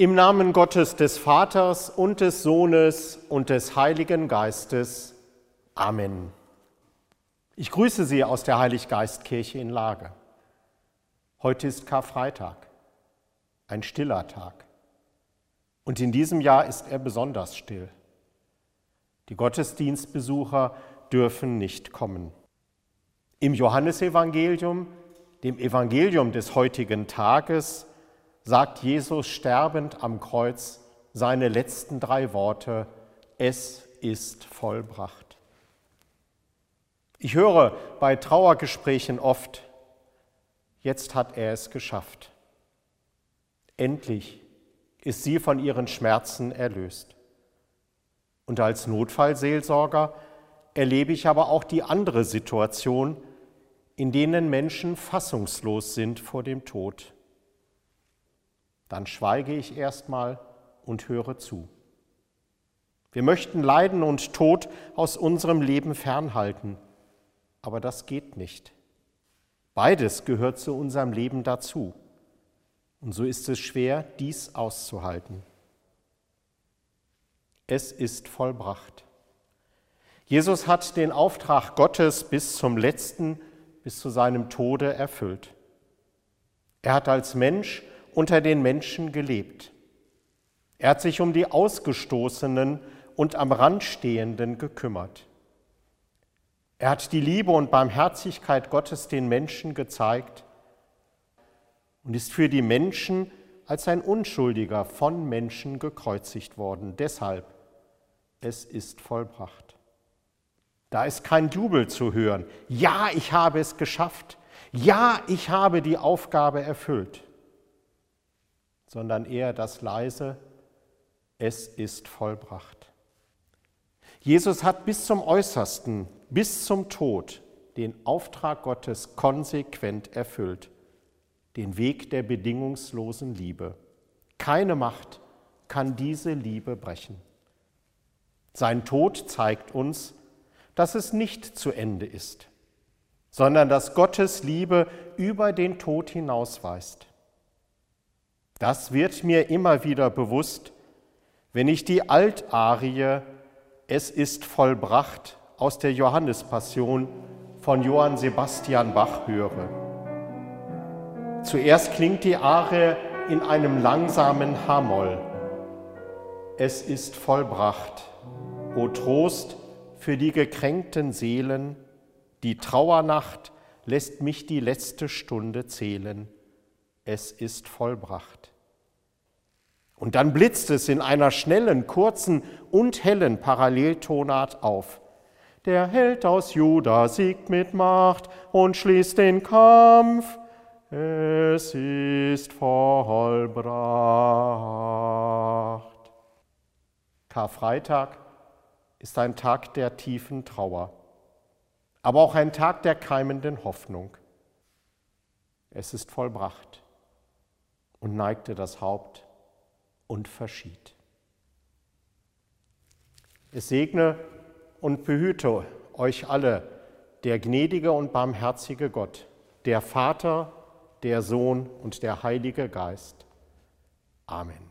Im Namen Gottes des Vaters und des Sohnes und des Heiligen Geistes. Amen. Ich grüße Sie aus der Heiliggeistkirche in Lage. Heute ist Karfreitag, ein stiller Tag. Und in diesem Jahr ist er besonders still. Die Gottesdienstbesucher dürfen nicht kommen. Im Johannesevangelium, dem Evangelium des heutigen Tages, sagt Jesus sterbend am Kreuz seine letzten drei Worte, es ist vollbracht. Ich höre bei Trauergesprächen oft, jetzt hat er es geschafft. Endlich ist sie von ihren Schmerzen erlöst. Und als Notfallseelsorger erlebe ich aber auch die andere Situation, in denen Menschen fassungslos sind vor dem Tod dann schweige ich erstmal und höre zu. Wir möchten Leiden und Tod aus unserem Leben fernhalten, aber das geht nicht. Beides gehört zu unserem Leben dazu. Und so ist es schwer, dies auszuhalten. Es ist vollbracht. Jesus hat den Auftrag Gottes bis zum letzten, bis zu seinem Tode erfüllt. Er hat als Mensch unter den Menschen gelebt. Er hat sich um die Ausgestoßenen und am Rand Stehenden gekümmert. Er hat die Liebe und Barmherzigkeit Gottes den Menschen gezeigt und ist für die Menschen als ein Unschuldiger von Menschen gekreuzigt worden. Deshalb, es ist vollbracht. Da ist kein Jubel zu hören. Ja, ich habe es geschafft. Ja, ich habe die Aufgabe erfüllt sondern eher das leise, es ist vollbracht. Jesus hat bis zum äußersten, bis zum Tod den Auftrag Gottes konsequent erfüllt, den Weg der bedingungslosen Liebe. Keine Macht kann diese Liebe brechen. Sein Tod zeigt uns, dass es nicht zu Ende ist, sondern dass Gottes Liebe über den Tod hinausweist. Das wird mir immer wieder bewusst, wenn ich die Altarie Es ist vollbracht aus der Johannespassion von Johann Sebastian Bach höre. Zuerst klingt die Arie in einem langsamen Hamoll. Es ist vollbracht, o Trost für die gekränkten Seelen, die Trauernacht lässt mich die letzte Stunde zählen. Es ist vollbracht. Und dann blitzt es in einer schnellen, kurzen und hellen Paralleltonart auf. Der Held aus Juda siegt mit Macht und schließt den Kampf. Es ist vollbracht. Karfreitag ist ein Tag der tiefen Trauer, aber auch ein Tag der keimenden Hoffnung. Es ist vollbracht und neigte das Haupt und verschied. Es segne und behüte euch alle der gnädige und barmherzige Gott, der Vater, der Sohn und der Heilige Geist. Amen.